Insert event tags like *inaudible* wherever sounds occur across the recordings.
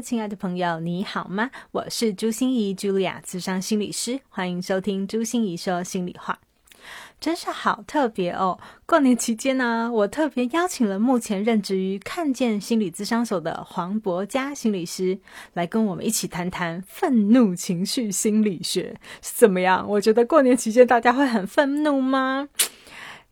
亲爱的朋友，你好吗？我是朱心怡，Julia，智商心理师，欢迎收听朱心怡说心里话。真是好特别哦！过年期间呢，我特别邀请了目前任职于看见心理咨商所的黄博佳心理师，来跟我们一起谈谈愤怒情绪心理学是怎么样。我觉得过年期间大家会很愤怒吗？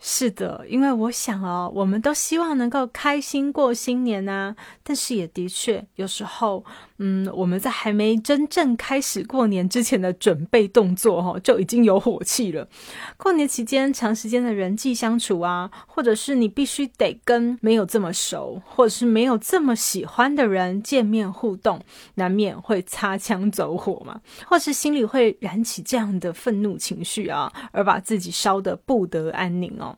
是的，因为我想哦，我们都希望能够开心过新年呐。但是也的确，有时候，嗯，我们在还没真正开始过年之前的准备动作，哈，就已经有火气了。过年期间，长时间的人际相处啊，或者是你必须得跟没有这么熟，或者是没有这么喜欢的人见面互动，难免会擦枪走火嘛，或是心里会燃起这样的愤怒情绪啊，而把自己烧得不得安宁哦。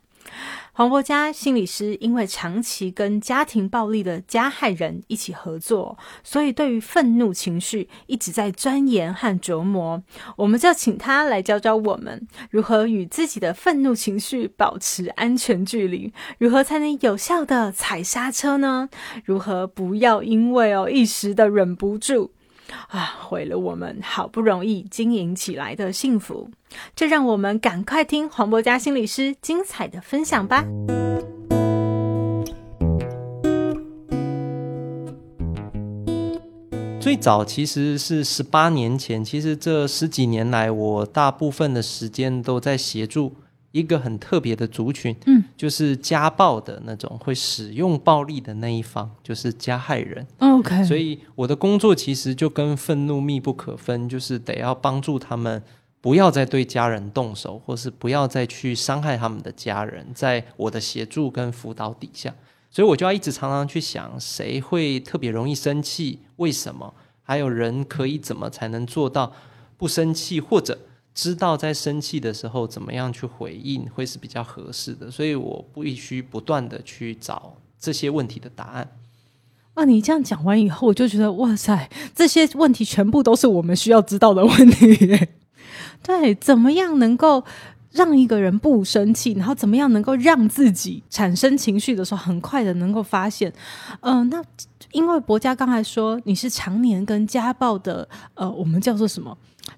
黄博嘉心理师因为长期跟家庭暴力的加害人一起合作，所以对于愤怒情绪一直在钻研和琢磨。我们就请他来教教我们如何与自己的愤怒情绪保持安全距离，如何才能有效的踩刹车呢？如何不要因为哦一时的忍不住。啊，毁了我们好不容易经营起来的幸福，就让我们赶快听黄博嘉心理师精彩的分享吧。最早其实是十八年前，其实这十几年来，我大部分的时间都在协助。一个很特别的族群，嗯，就是家暴的那种会使用暴力的那一方，就是加害人。OK，所以我的工作其实就跟愤怒密不可分，就是得要帮助他们不要再对家人动手，或是不要再去伤害他们的家人，在我的协助跟辅导底下，所以我就要一直常常去想，谁会特别容易生气？为什么？还有人可以怎么才能做到不生气，或者？知道在生气的时候怎么样去回应会是比较合适的，所以我必须不断的去找这些问题的答案。啊，你这样讲完以后，我就觉得哇塞，这些问题全部都是我们需要知道的问题。*laughs* 对，怎么样能够让一个人不生气，然后怎么样能够让自己产生情绪的时候，很快的能够发现？嗯，那因为博家刚才说你是常年跟家暴的，呃，我们叫做什么？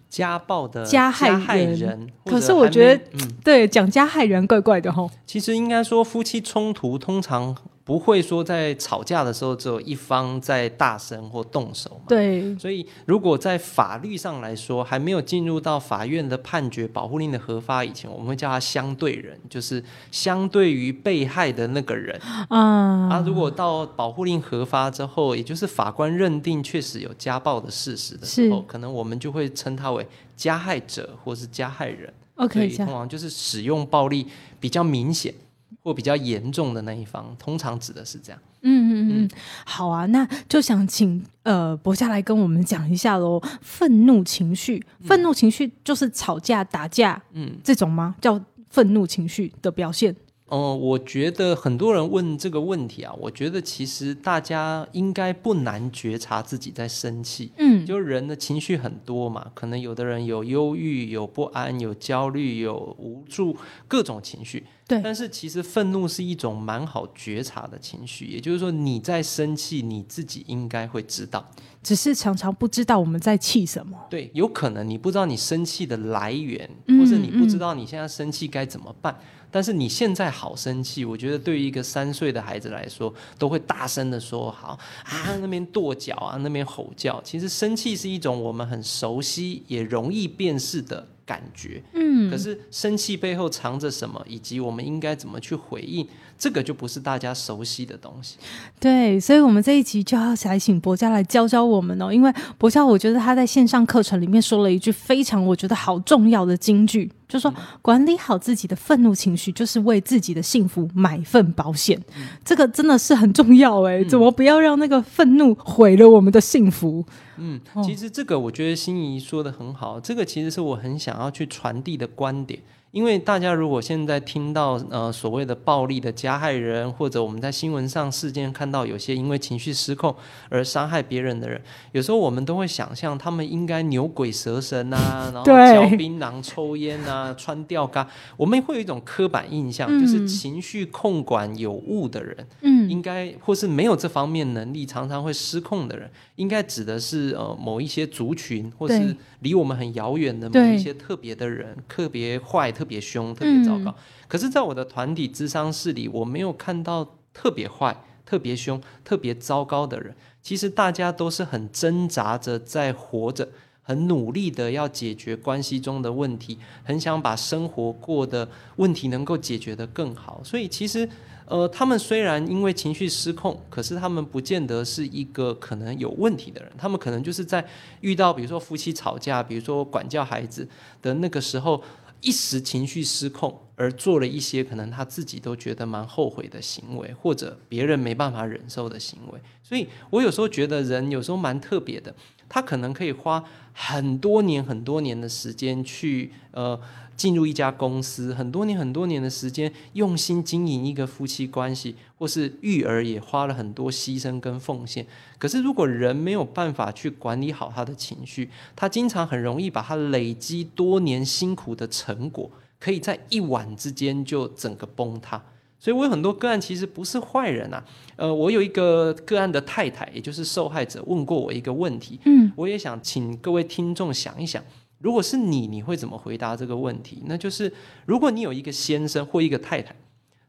家暴的加害人，可是我觉得，对讲加害人怪怪的哈。其实应该说，夫妻冲突通常。不会说在吵架的时候只有一方在大声或动手嘛？对。所以如果在法律上来说，还没有进入到法院的判决保护令的核发以前，我们会叫他相对人，就是相对于被害的那个人。啊。啊，如果到保护令核发之后，也就是法官认定确实有家暴的事实的时候，可能我们就会称他为加害者或是加害人。OK。通常就是使用暴力比较明显。或比较严重的那一方，通常指的是这样。嗯嗯嗯，好啊，那就想请呃博下来跟我们讲一下喽。愤怒情绪，愤怒情绪就是吵架、打架，嗯，这种吗？叫愤怒情绪的表现。哦，我觉得很多人问这个问题啊，我觉得其实大家应该不难觉察自己在生气。嗯，就人的情绪很多嘛，可能有的人有忧郁、有不安、有焦虑、有无助，各种情绪。对，但是其实愤怒是一种蛮好觉察的情绪，也就是说你在生气，你自己应该会知道，只是常常不知道我们在气什么。对，有可能你不知道你生气的来源，或者你不知道你现在生气该怎么办。但是你现在好生气，我觉得对于一个三岁的孩子来说，都会大声的说好啊，那边跺脚啊，那边吼叫。其实生气是一种我们很熟悉也容易辨识的感觉，嗯。可是生气背后藏着什么，以及我们应该怎么去回应，这个就不是大家熟悉的东西。对，所以我们这一集就要来请博家来教教我们哦，因为博家我觉得他在线上课程里面说了一句非常我觉得好重要的金句。就说管理好自己的愤怒情绪，就是为自己的幸福买份保险。这个真的是很重要哎，怎么不要让那个愤怒毁了我们的幸福？嗯，其实这个我觉得心仪说的很好，这个其实是我很想要去传递的观点。因为大家如果现在听到呃所谓的暴力的加害人，或者我们在新闻上事件看到有些因为情绪失控而伤害别人的人，有时候我们都会想象他们应该牛鬼蛇神啊，*laughs* 然后嚼槟榔、抽烟啊、*laughs* 穿吊嘎，我们会有一种刻板印象，就是情绪控管有误的人，嗯，应该或是没有这方面能力，常常会失控的人，应该指的是呃某一些族群，或是离我们很遥远的某一些特别的人，特别坏。特别凶，特别糟糕。可是，在我的团体智商室里，我没有看到特别坏、特别凶、特别糟糕的人。其实，大家都是很挣扎着在活着，很努力的要解决关系中的问题，很想把生活过的问题能够解决的更好。所以，其实，呃，他们虽然因为情绪失控，可是他们不见得是一个可能有问题的人。他们可能就是在遇到，比如说夫妻吵架，比如说管教孩子的那个时候。一时情绪失控，而做了一些可能他自己都觉得蛮后悔的行为，或者别人没办法忍受的行为。所以我有时候觉得人有时候蛮特别的，他可能可以花很多年、很多年的时间去呃。进入一家公司，很多年很多年的时间，用心经营一个夫妻关系，或是育儿也花了很多牺牲跟奉献。可是，如果人没有办法去管理好他的情绪，他经常很容易把他累积多年辛苦的成果，可以在一晚之间就整个崩塌。所以我有很多个案其实不是坏人啊。呃，我有一个个案的太太，也就是受害者，问过我一个问题。嗯，我也想请各位听众想一想。如果是你，你会怎么回答这个问题？那就是，如果你有一个先生或一个太太，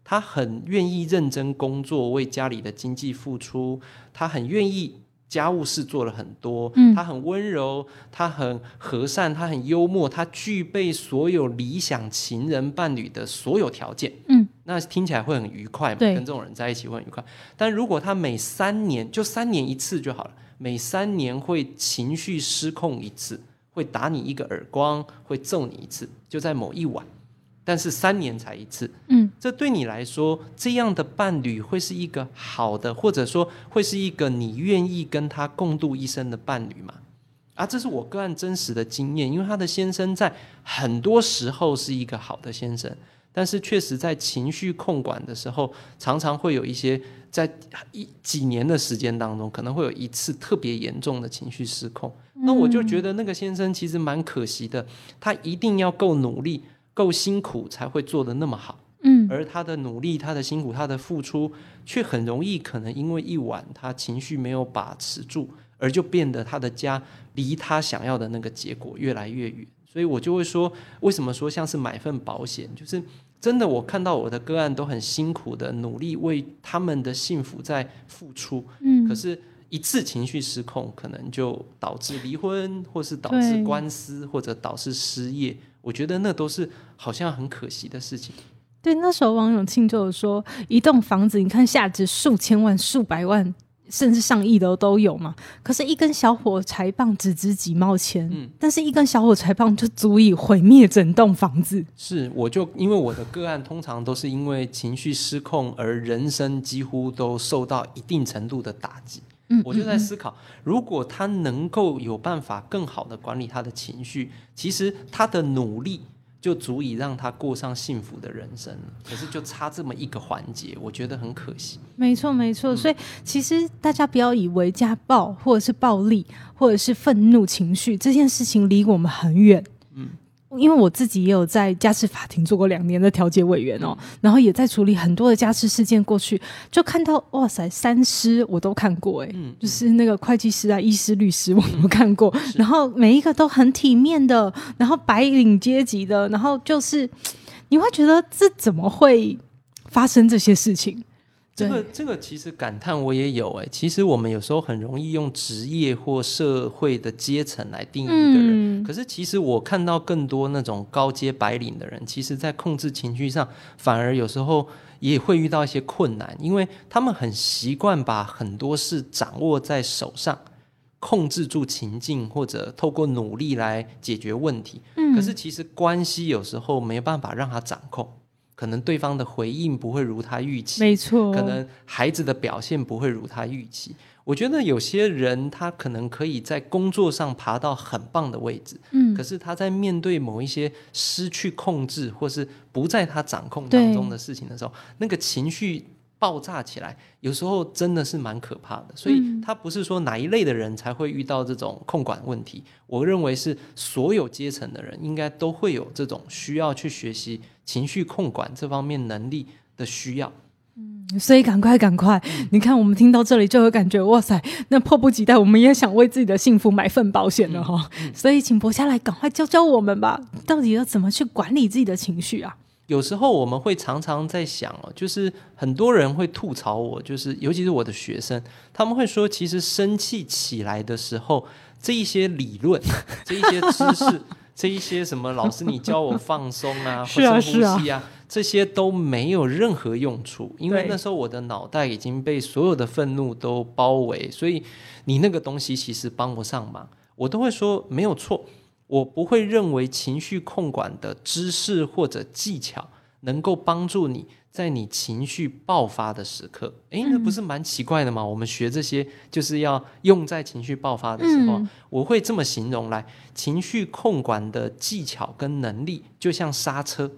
他很愿意认真工作，为家里的经济付出，他很愿意家务事做了很多，嗯，他很温柔，他很和善，他很幽默，他具备所有理想情人伴侣的所有条件，嗯，那听起来会很愉快嘛？跟这种人在一起会很愉快。但如果他每三年就三年一次就好了，每三年会情绪失控一次。会打你一个耳光，会揍你一次，就在某一晚，但是三年才一次。嗯，这对你来说，这样的伴侣会是一个好的，或者说会是一个你愿意跟他共度一生的伴侣吗？啊，这是我个案真实的经验，因为他的先生在很多时候是一个好的先生，但是确实在情绪控管的时候，常常会有一些在一几年的时间当中，可能会有一次特别严重的情绪失控。那我就觉得那个先生其实蛮可惜的，他一定要够努力、够辛苦才会做得那么好。嗯，而他的努力、他的辛苦、他的付出，却很容易可能因为一晚他情绪没有把持住，而就变得他的家离他想要的那个结果越来越远。所以我就会说，为什么说像是买份保险？就是真的，我看到我的个案都很辛苦的努力为他们的幸福在付出。嗯，可是。一次情绪失控，可能就导致离婚，或是导致官司，或者导致失业。我觉得那都是好像很可惜的事情。对，那时候王永庆就有说，一栋房子，你看价值数千万、数百万。甚至上亿的都有嘛？可是，一根小火柴棒只值几毛钱，嗯，但是一根小火柴棒就足以毁灭整栋房子。是，我就因为我的个案通常都是因为情绪失控而人生几乎都受到一定程度的打击。嗯，我就在思考，如果他能够有办法更好的管理他的情绪，其实他的努力。就足以让他过上幸福的人生可是就差这么一个环节，我觉得很可惜。没错，没错。所以其实大家不要以为家暴或者是暴力或者是愤怒情绪这件事情离我们很远。嗯。因为我自己也有在家事法庭做过两年的调解委员哦，然后也在处理很多的家事事件。过去就看到哇塞，三师我都看过哎，就是那个会计师啊、医师、律师我都看过，然后每一个都很体面的，然后白领阶级的，然后就是你会觉得这怎么会发生这些事情？这个这个其实感叹我也有哎，其实我们有时候很容易用职业或社会的阶层来定义一个人，可是其实我看到更多那种高阶白领的人，其实在控制情绪上反而有时候也会遇到一些困难，因为他们很习惯把很多事掌握在手上，控制住情境，或者透过努力来解决问题。嗯。可是其实关系有时候没办法让他掌控，可能对方的回应不会如他预期，没错，可能孩子的表现不会如他预期。我觉得有些人他可能可以在工作上爬到很棒的位置，嗯。可是他在面对某一些失去控制或是不在他掌控当中的事情的时候，那个情绪爆炸起来，有时候真的是蛮可怕的。所以嗯他不是说哪一类的人才会遇到这种控管问题，我认为是所有阶层的人应该都会有这种需要去学习情绪控管这方面能力的需要。所以赶快赶快！嗯你看，我们听到这里就有感觉哇塞，那迫不及待，我们也想为自己的幸福买份保险了哈。嗯所以，请博下来赶快教教我们吧，到底要怎么去管理自己的情绪啊？有时候我们会常常在想哦，就是很多人会吐槽我，就是尤其是我的学生，他们会说，其实生气起来的时候，这一些理论、这一些知识、*laughs* 这一些什么老师你教我放松啊，深 *laughs* 是啊呼吸啊，这些都没有任何用处，因为那时候我的脑袋已经被所有的愤怒都包围，所以你那个东西其实帮不上忙。我都会说没有错，我不会认为情绪控管的知识或者技巧能够帮助你在你情绪爆发的时刻。诶，那不是蛮奇怪的吗？我们学这些就是要用在情绪爆发的时候我会这么形容来：情绪控管的技巧跟能力就像刹车。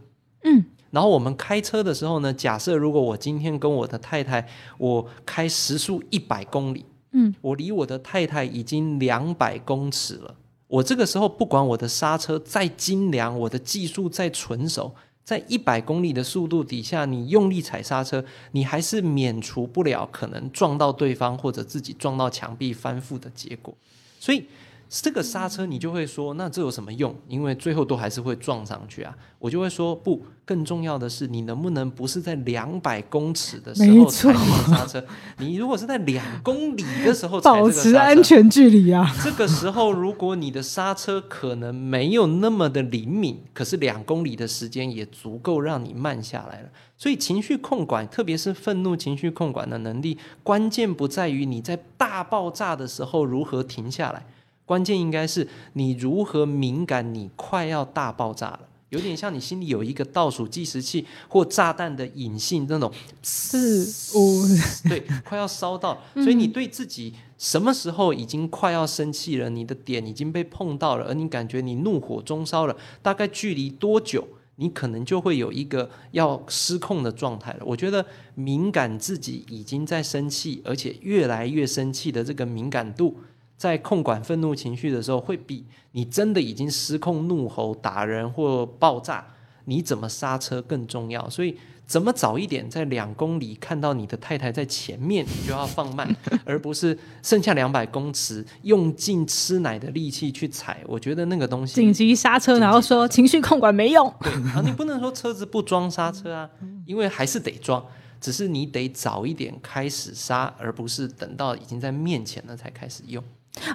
嗯，然后我们开车的时候呢，假设如果我今天跟我的太太，我开时速一百公里，嗯，我离我的太太已经两百公尺了。我这个时候不管我的刹车再精良，我的技术再纯熟，在一百公里的速度底下，你用力踩刹车，你还是免除不了可能撞到对方或者自己撞到墙壁翻覆的结果。所以这个刹车你就会说，那这有什么用？因为最后都还是会撞上去啊。我就会说，不，更重要的是，你能不能不是在两百公尺的时候踩这个刹车？你如果是在两公里的时候 *laughs* 踩这保个刹车，持安全距离啊。这个时候，如果你的刹车可能没有那么的灵敏，可是两公里的时间也足够让你慢下来了。所以情绪控管，特别是愤怒情绪控管的能力，关键不在于你在大爆炸的时候如何停下来，关键应该是你如何敏感，你快要大爆炸了。有点像你心里有一个倒数计时器或炸弹的隐性那种四五，*laughs* 对，快要烧到，所以你对自己什么时候已经快要生气了，你的点已经被碰到了，而你感觉你怒火中烧了，大概距离多久，你可能就会有一个要失控的状态了。我觉得敏感自己已经在生气，而且越来越生气的这个敏感度。在控管愤怒情绪的时候，会比你真的已经失控怒吼打人或爆炸，你怎么刹车更重要。所以，怎么早一点在两公里看到你的太太在前面，你就要放慢，*laughs* 而不是剩下两百公尺用尽吃奶的力气去踩。我觉得那个东西紧急刹车，然后说情绪控管没用。对啊，你不能说车子不装刹车啊，因为还是得装，只是你得早一点开始刹，而不是等到已经在面前了才开始用。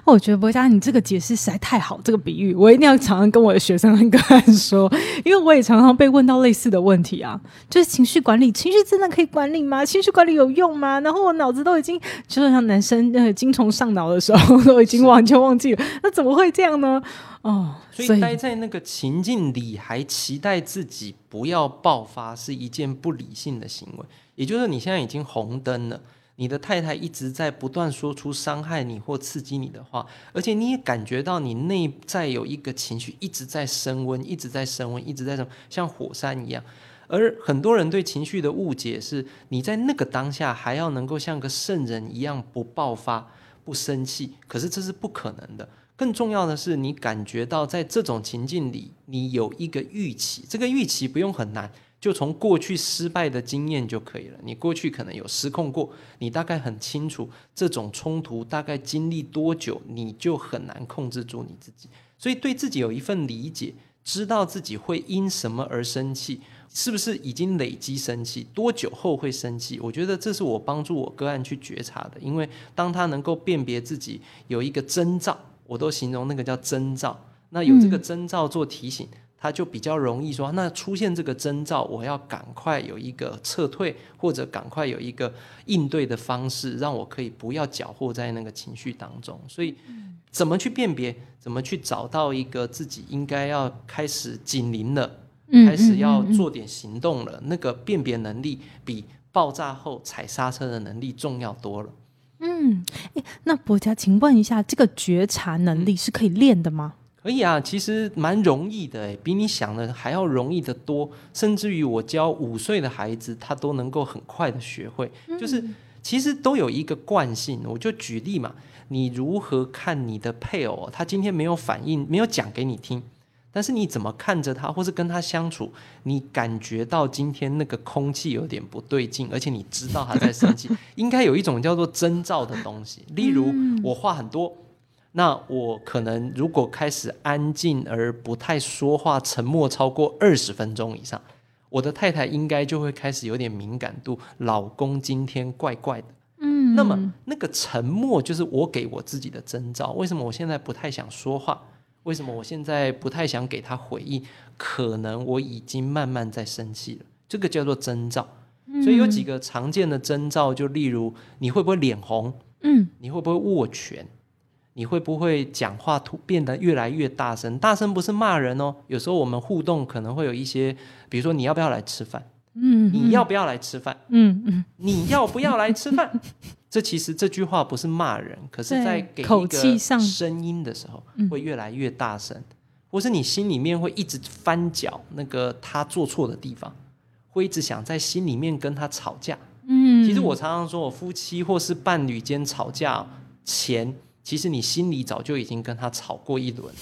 哦我觉得博佳，你这个解释实在太好，这个比喻我一定要常常跟我的学生 *laughs* 跟个案说，因为我也常常被问到类似的问题啊，就是情绪管理，情绪真的可以管理吗？情绪管理有用吗？然后我脑子都已经，就像男生那个精虫上脑的时候，*laughs* 都已经完全忘记了，那怎么会这样呢？哦，所以待在那个情境里，还期待自己不要爆发，是一件不理性的行为。也就是你现在已经红灯了，你的太太一直在不断说出伤害你或刺激你的话，而且你也感觉到你内在有一个情绪一直在升温，一直在升温，一直在什么像火山一样。而很多人对情绪的误解是，你在那个当下还要能够像个圣人一样不爆发、不生气，可是这是不可能的。更重要的是，你感觉到在这种情境里，你有一个预期，这个预期不用很难，就从过去失败的经验就可以了。你过去可能有失控过，你大概很清楚这种冲突大概经历多久，你就很难控制住你自己。所以对自己有一份理解，知道自己会因什么而生气，是不是已经累积生气，多久后会生气？我觉得这是我帮助我个案去觉察的，因为当他能够辨别自己有一个征兆。我都形容那个叫征兆，那有这个征兆做提醒，他就比较容易说，那出现这个征兆，我要赶快有一个撤退，或者赶快有一个应对的方式，让我可以不要搅和在那个情绪当中。所以，怎么去辨别，怎么去找到一个自己应该要开始警铃了，开始要做点行动了，那个辨别能力比爆炸后踩刹车的能力重要多了。嗯，那博家，请问一下，这个觉察能力是可以练的吗？可以啊，其实蛮容易的诶，比你想的还要容易的多。甚至于我教五岁的孩子，他都能够很快的学会。就是其实都有一个惯性，我就举例嘛，你如何看你的配偶，他今天没有反应，没有讲给你听，但是你怎么看着他，或是跟他相处，你感觉到今天那个空气有点不对劲，而且你知道他在生气，*laughs* 应该有一种叫做征兆的东西。例如我话很多。那我可能如果开始安静而不太说话，沉默超过二十分钟以上，我的太太应该就会开始有点敏感度。老公今天怪怪的，嗯，那么那个沉默就是我给我自己的征兆。为什么我现在不太想说话？为什么我现在不太想给他回应？可能我已经慢慢在生气了，这个叫做征兆。所以有几个常见的征兆，就例如你会不会脸红？嗯，你会不会握拳？你会不会讲话突变得越来越大声？大声不是骂人哦，有时候我们互动可能会有一些，比如说你要不要来吃饭？嗯，你要不要来吃饭？嗯嗯，你要不要来吃饭？这其实这句话不是骂人，可是在给一个声音的时候会越来越大声，或是你心里面会一直翻搅那个他做错的地方，会一直想在心里面跟他吵架。嗯，其实我常常说我夫妻或是伴侣间吵架前。其实你心里早就已经跟他吵过一轮，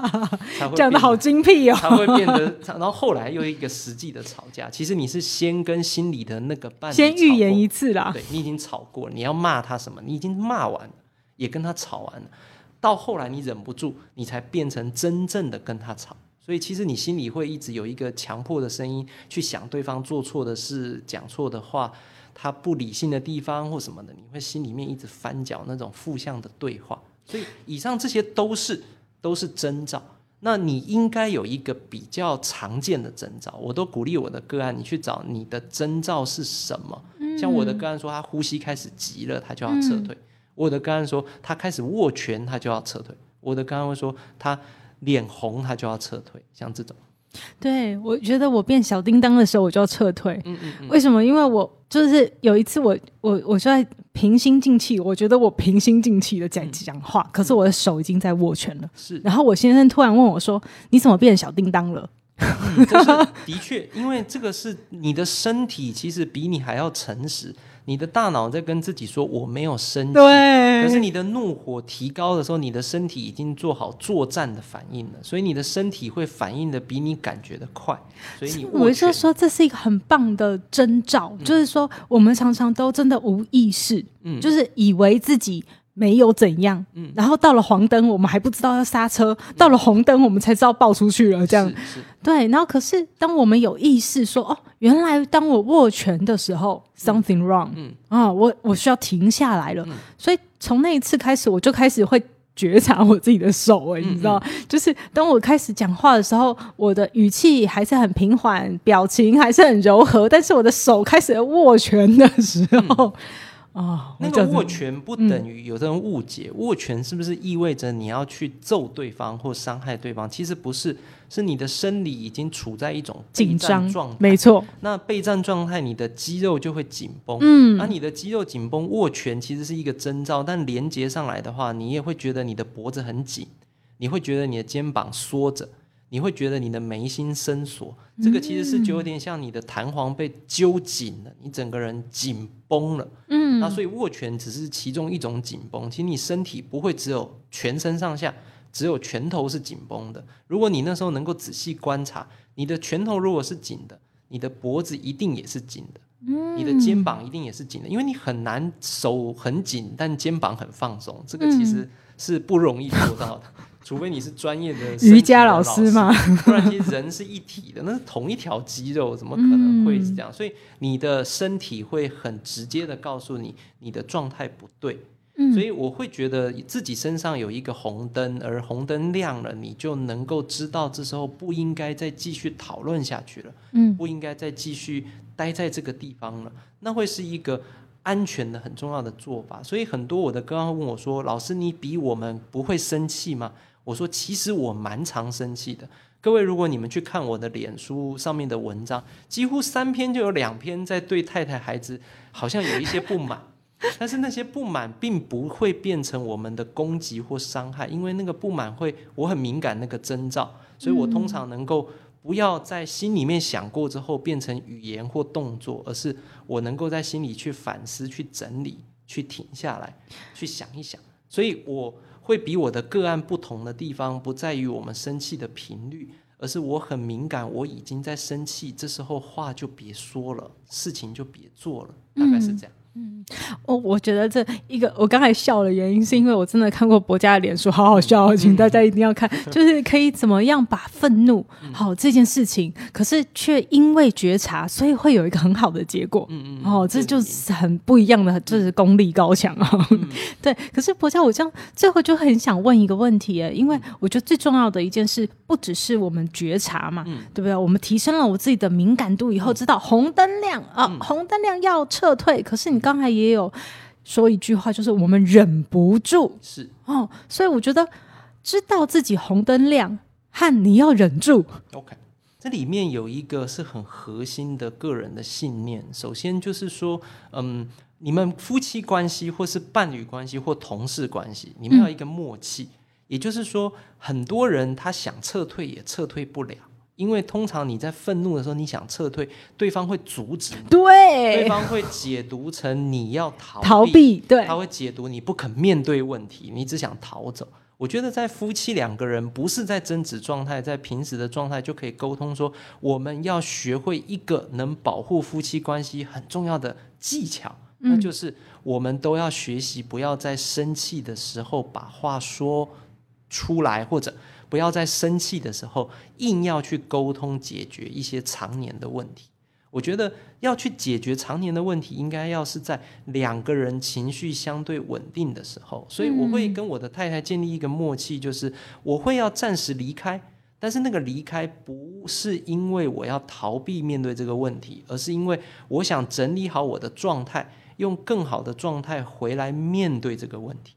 *laughs* 讲的好精辟哦，才会变得，然后后来又一个实际的吵架。其实你是先跟心里的那个伴侣先预言一次啦，对你已经吵过了，你要骂他什么，你已经骂完了，也跟他吵完了，到后来你忍不住，你才变成真正的跟他吵。所以其实你心里会一直有一个强迫的声音，去想对方做错的事、讲错的话。他不理性的地方或什么的，你会心里面一直翻搅那种负向的对话，所以以上这些都是都是征兆。那你应该有一个比较常见的征兆，我都鼓励我的个案，你去找你的征兆是什么。像我的个案说，他呼吸开始急了，他就要撤退；我的个案说，他开始握拳，他就要撤退；我的个案会说，他脸红，他就要撤退。像这种。对，我觉得我变小叮当的时候，我就要撤退。嗯嗯嗯。为什么？因为我就是有一次，我我我就在平心静气，我觉得我平心静气的在讲话，可是我的手已经在握拳了。是。然后我先生突然问我说：“你怎么变小叮当了？”的确，因为这个是你的身体，其实比你还要诚实。你的大脑在跟自己说我没有生气，可是你的怒火提高的时候，你的身体已经做好作战的反应了，所以你的身体会反应的比你感觉的快。所以你我就说这是一个很棒的征兆，就是说我们常常都真的无意识，嗯，就是以为自己。没有怎样，嗯，然后到了黄灯，我们还不知道要刹车；到了红灯，我们才知道爆出去了。这样，对。然后，可是当我们有意识说，哦，原来当我握拳的时候，something wrong，嗯啊，我我需要停下来了。所以从那一次开始，我就开始会觉察我自己的手，哎，你知道，就是当我开始讲话的时候，我的语气还是很平缓，表情还是很柔和，但是我的手开始握拳的时候。哦，那个握拳不等于有的人误解，握拳是不是意味着你要去揍对方或伤害对方？其实不是，是你的生理已经处在一种紧张状态。没错，那备战状态，你的肌肉就会紧绷。嗯，而你的肌肉紧绷，握拳其实是一个征兆，但连接上来的话，你也会觉得你的脖子很紧，你会觉得你的肩膀缩着。你会觉得你的眉心深锁，这个其实是就有点像你的弹簧被揪紧了，你整个人紧绷了。嗯，那所以握拳只是其中一种紧绷，其实你身体不会只有全身上下只有拳头是紧绷的。如果你那时候能够仔细观察，你的拳头如果是紧的，你的脖子一定也是紧的，嗯，你的肩膀一定也是紧的，因为你很难手很紧但肩膀很放松，这个其实是不容易做到的。除非你是专业的瑜伽老师嘛，不然其实人是一体的，那是同一条肌肉，怎么可能会是这样？所以你的身体会很直接的告诉你，你的状态不对。嗯所以我会觉得自己身上有一个红灯，而红灯亮了，你就能够知道这时候不应该再继续讨论下去了，嗯不应该再继续待在这个地方了，那会是一个安全的很重要的做法。所以很多我的哥会问我说：“老师，你比我们不会生气吗？”我说：“其实我蛮常生气的。”各位，如果你们去看我的脸书上面的文章，几乎三篇就有两篇在对太太、孩子好像有一些不满，但是那些不满并不会变成我们的攻击或伤害，因为那个不满会，我很敏感那个征兆，所以我通常能够不要在心里面想过之后变成语言或动作，而是我能够在心里去反思、去整理、去停下来、去想一想，所以我。会比我的个案不同的地方，不在于我们生气的频率，而是我很敏感，我已经在生气，这时候话就别说了，事情就别做了，大概是这样。我我觉得这一个我刚才笑的原因，是因为我真的看过博家的脸书，好好笑哦，请大家一定要看，就是可以怎么样把愤怒好这件事情，可是却因为觉察，所以会有一个很好的结果。嗯嗯哦，这就是很不一样的，就是功力高强哦。*laughs* 对，可是博家，我这样最后就很想问一个问题耶，因为我觉得最重要的一件事，不只是我们觉察嘛，对不对？我们提升了我自己的敏感度以后，知道红灯亮啊，红灯亮要撤退。可是你刚才也有说一句话，就是我们忍不住。是。哦，所以我觉得知道自己红灯亮和你要忍住，OK。这里面有一个是很核心的个人的信念，首先就是说，嗯，你们夫妻关系或是伴侣关系或同事关系，你们要一个默契。也就是说，很多人他想撤退也撤退不了，因为通常你在愤怒的时候，你想撤退，对方会阻止你，对。对，方会解读成你要逃逃避，对。他，会解读你不肯面对问题，你只想逃走。我觉得在夫妻两个人不是在争执状态，在平时的状态就可以沟通说，我们要学会一个能保护夫妻关系很重要的技巧，那就是我们都要学习不要在生气的时候把话说出来，或者不要在生气的时候硬要去沟通解决一些常年的问题。我觉得要去解决常年的问题，应该要是在两个人情绪相对稳定的时候。所以我会跟我的太太建立一个默契，就是我会要暂时离开，但是那个离开不是因为我要逃避面对这个问题，而是因为我想整理好我的状态，用更好的状态回来面对这个问题。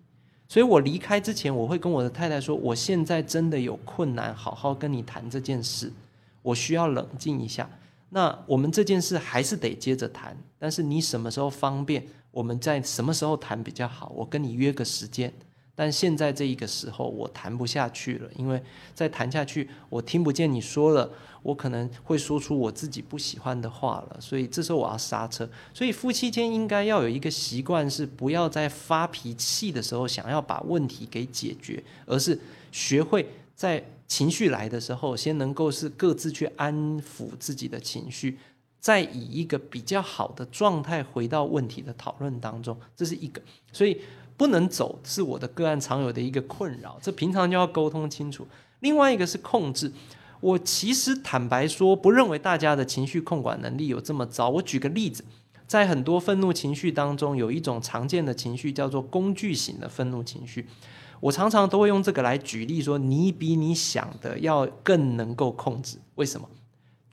所以我离开之前，我会跟我的太太说，我现在真的有困难，好好跟你谈这件事，我需要冷静一下。那我们这件事还是得接着谈，但是你什么时候方便，我们在什么时候谈比较好？我跟你约个时间。但现在这一个时候，我谈不下去了，因为再谈下去，我听不见你说了，我可能会说出我自己不喜欢的话了，所以这时候我要刹车。所以夫妻间应该要有一个习惯，是不要在发脾气的时候想要把问题给解决，而是学会在情绪来的时候，先能够是各自去安抚自己的情绪，再以一个比较好的状态回到问题的讨论当中，这是一个。所以不能走是我的个案常有的一个困扰，这平常就要沟通清楚。另外一个是控制，我其实坦白说，不认为大家的情绪控管能力有这么糟。我举个例子，在很多愤怒情绪当中，有一种常见的情绪叫做工具型的愤怒情绪。我常常都会用这个来举例说，你比你想的要更能够控制。为什么？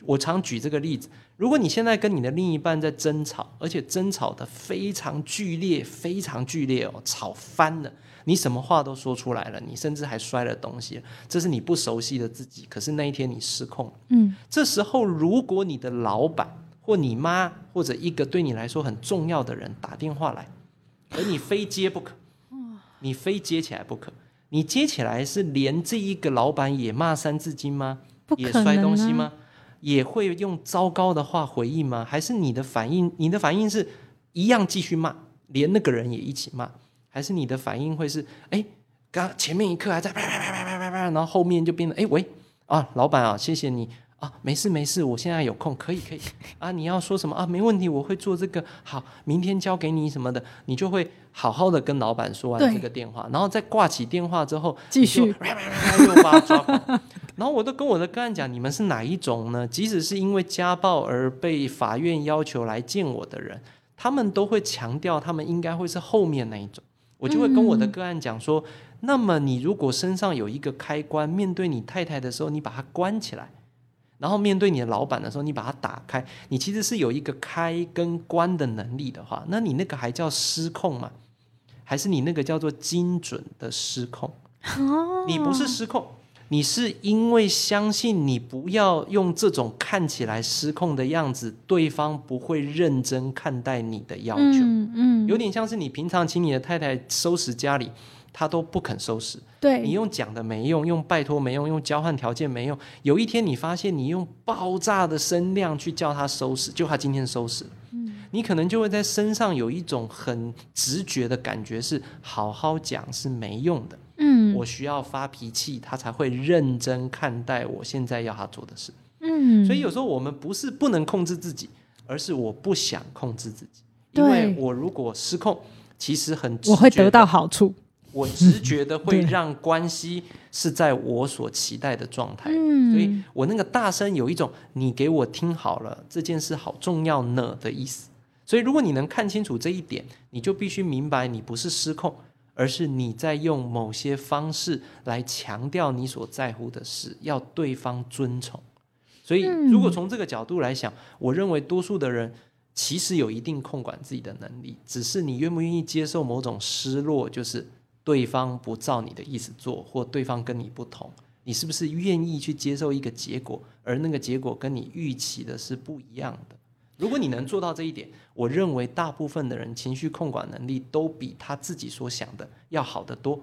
我常举这个例子：如果你现在跟你的另一半在争吵，而且争吵的非常剧烈、非常剧烈哦，吵翻了，你什么话都说出来了，你甚至还摔了东西，这是你不熟悉的自己。可是那一天你失控了，嗯，这时候如果你的老板或你妈或者一个对你来说很重要的人打电话来，而你非接不可，你非接起来不可。你接起来是连这一个老板也骂三字经吗？也摔东西吗？也会用糟糕的话回应吗？还是你的反应，你的反应是一样继续骂，连那个人也一起骂？还是你的反应会是，哎，刚前面一刻还在啪啪啪啪啪啪啪，然后后面就变得，哎喂啊，老板啊，谢谢你啊，没事没事，我现在有空，可以可以啊，你要说什么啊？没问题，我会做这个，好，明天交给你什么的，你就会好好的跟老板说完这个电话，然后再挂起电话之后，继续啪啪啪啪又把他抓狂。然后我都跟我的个案讲，你们是哪一种呢？即使是因为家暴而被法院要求来见我的人，他们都会强调，他们应该会是后面那一种，我就会跟我的个案讲说，那么你如果身上有一个开关，面对你太太的时候，你把它关起来。然后面对你的老板的时候，你把它打开，你其实是有一个开跟关的能力的话，那你那个还叫失控吗？还是你那个叫做精准的失控？你不是失控，你是因为相信你不要用这种看起来失控的样子，对方不会认真看待你的要求。嗯嗯，有点像是你平常请你的太太收拾家里。她都不肯收拾，对你用讲的没用，用拜托没用，用交换条件没用。有一天你发现你用爆炸的声量去叫她收拾，就她今天收拾，嗯，你可能就会在身上有一种很直觉的感觉，是好好讲是没用的，嗯，我需要发脾气，他才会认真看待我现在要他做的事，嗯，所以有时候我们不是不能控制自己，而是我不想控制自己，因为我如果失控，其实很我会得到好处。我直觉的会 *laughs* 让关系是在我所期待的状态，嗯。所以我那个大声有一种你给我听好了，这件事好重要呢的意思。所以如果你能看清楚这一点，你就必须明白你不是失控，而是你在用某些方式来强调你所在乎的事，要对方遵从。所以如果从这个角度来想，我认为多数的人其实有一定控管自己的能力，只是你愿不愿意接受某种失落，就是。对方不照你的意思做，或对方跟你不同，你是不是愿意去接受一个结果？而那个结果跟你预期的是不一样的。如果你能做到这一点，我认为大部分的人情绪控管能力都比他自己所想的要好得多。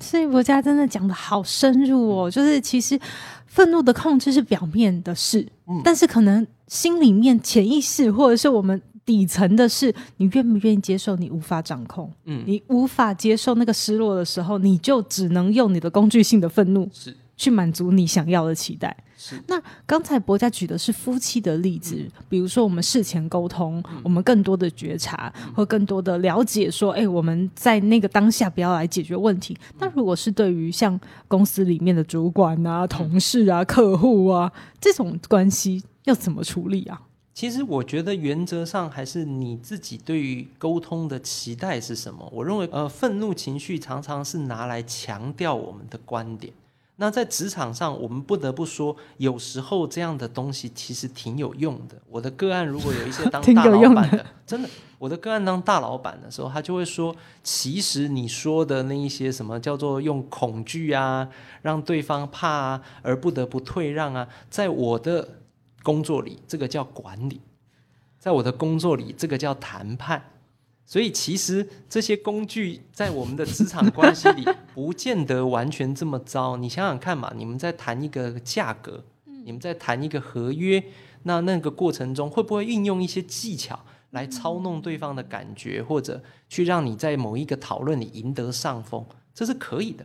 所以博家真的讲的好深入哦，就是其实愤怒的控制是表面的事，但是可能心里面潜意识或者是我们。底层的事，你愿不愿意接受你无法掌控？嗯，你无法接受那个失落的时候，你就只能用你的工具性的愤怒是去满足你想要的期待。是。那刚才博家举的是夫妻的例子，比如说我们事前沟通，我们更多的觉察或更多的了解，说，哎，我们在那个当下不要来解决问题。那如果是对于像公司里面的主管啊、同事啊、客户啊这种关系，要怎么处理啊？其实我觉得原则上还是你自己对于沟通的期待是什么。我认为，呃，愤怒情绪常常是拿来强调我们的观点。那在职场上，我们不得不说，有时候这样的东西其实挺有用的。我的个案如果有一些 *laughs* 当大老板的，真的，我的个案当大老板的时候，他就会说，其实你说的那一些什么叫做用恐惧啊，让对方怕啊，而不得不退让啊，在我的。工作里，这个叫管理；在我的工作里，这个叫谈判。所以，其实这些工具在我们的职场关系里，不见得完全这么糟。你想想看嘛，你们在谈一个价格，你们在谈一个合约，那那个过程中会不会运用一些技巧来操弄对方的感觉，或者去让你在某一个讨论里赢得上风？这是可以的。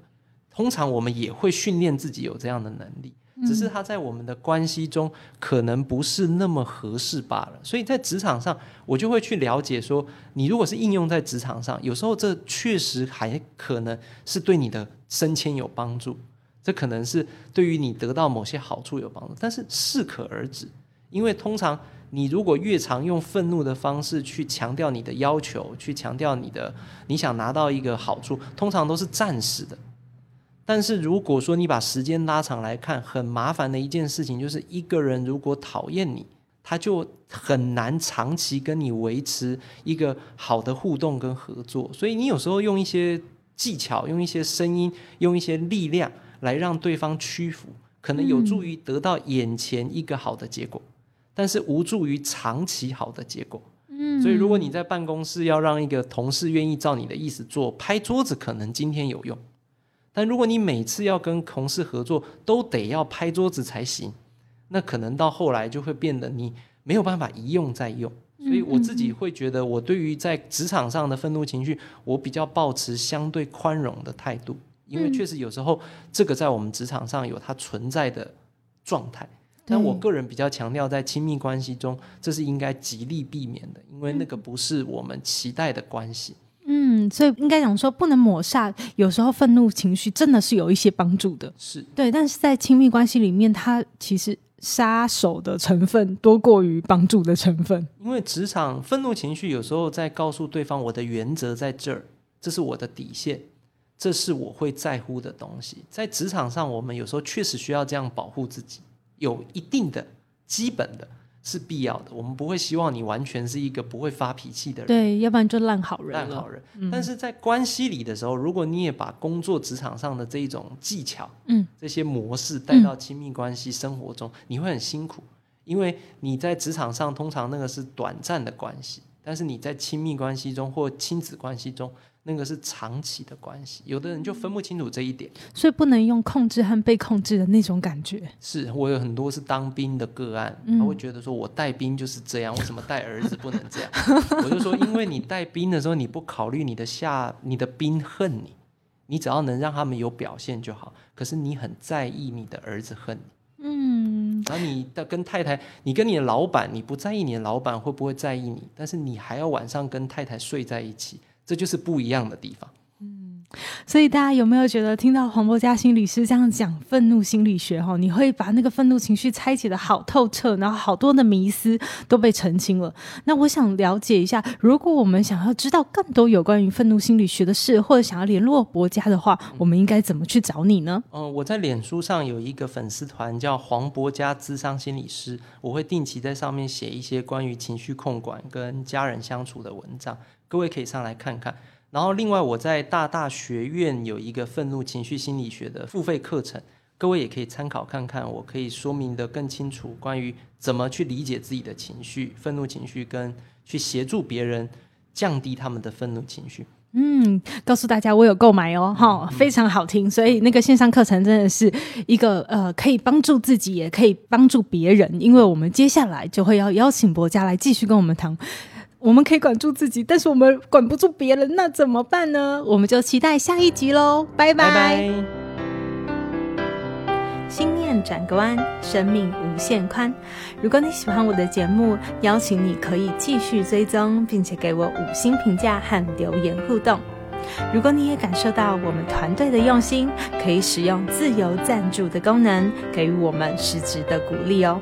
通常我们也会训练自己有这样的能力。只是他在我们的关系中可能不是那么合适罢了，所以在职场上，我就会去了解说，你如果是应用在职场上，有时候这确实还可能是对你的升迁有帮助，这可能是对于你得到某些好处有帮助，但是适可而止，因为通常你如果越常用愤怒的方式去强调你的要求，去强调你的你想拿到一个好处，通常都是暂时的。但是如果说你把时间拉长来看，很麻烦的一件事情，就是一个人如果讨厌你，他就很难长期跟你维持一个好的互动跟合作。所以你有时候用一些技巧，用一些声音，用一些力量来让对方屈服，可能有助于得到眼前一个好的结果，但是无助于长期好的结果。嗯，所以如果你在办公室要让一个同事愿意照你的意思做，拍桌子可能今天有用。但如果你每次要跟同事合作都得要拍桌子才行，那可能到后来就会变得你没有办法一用再用。所以我自己会觉得，我对于在职场上的愤怒情绪，我比较保持相对宽容的态度，因为确实有时候这个在我们职场上有它存在的状态。但我个人比较强调，在亲密关系中，这是应该极力避免的，因为那个不是我们期待的关系。嗯，所以应该讲说不能抹煞，有时候愤怒情绪真的是有一些帮助的，是对。但是在亲密关系里面，它其实杀手的成分多过于帮助的成分。因为职场愤怒情绪有时候在告诉对方，我的原则在这儿，这是我的底线，这是我会在乎的东西。在职场上，我们有时候确实需要这样保护自己，有一定的基本的。是必要的，我们不会希望你完全是一个不会发脾气的人，对，要不然就烂好人。烂好人。但是在关系里的时候，如果你也把工作职场上的这一种技巧，嗯，这些模式带到亲密关系生活中，你会很辛苦，因为你在职场上通常那个是短暂的关系，但是你在亲密关系中或亲子关系中。那个是长期的关系，有的人就分不清楚这一点，所以不能用控制和被控制的那种感觉。是我有很多是当兵的个案，他会觉得说我带兵就是这样，为什么带儿子不能这样？*laughs* 我就说，因为你带兵的时候，你不考虑你的下，你的兵恨你，你只要能让他们有表现就好。可是你很在意你的儿子恨你，嗯，然后你的跟太太，你跟你的老板，你不在意你的老板会不会在意你，但是你还要晚上跟太太睡在一起。这就是不一样的地方。所以大家有没有觉得听到黄博嘉心理师这样讲愤怒心理学哈，你会把那个愤怒情绪拆解的好透彻，然后好多的迷思都被澄清了。那我想了解一下，如果我们想要知道更多有关于愤怒心理学的事，或者想要联络博嘉的话，我们应该怎么去找你呢？嗯，我在脸书上有一个粉丝团叫黄博嘉智商心理师，我会定期在上面写一些关于情绪控管跟家人相处的文章。各位可以上来看看，然后另外我在大大学院有一个愤怒情绪心理学的付费课程，各位也可以参考看看，我可以说明的更清楚，关于怎么去理解自己的情绪、愤怒情绪，跟去协助别人降低他们的愤怒情绪。嗯，告诉大家我有购买哦，哈，非常好听，所以那个线上课程真的是一个呃，可以帮助自己，也可以帮助别人，因为我们接下来就会要邀请博家来继续跟我们谈。我们可以管住自己，但是我们管不住别人，那怎么办呢？我们就期待下一集喽，拜拜。心念转个弯，生命无限宽。如果你喜欢我的节目，邀请你可以继续追踪，并且给我五星评价和留言互动。如果你也感受到我们团队的用心，可以使用自由赞助的功能，给予我们实质的鼓励哦。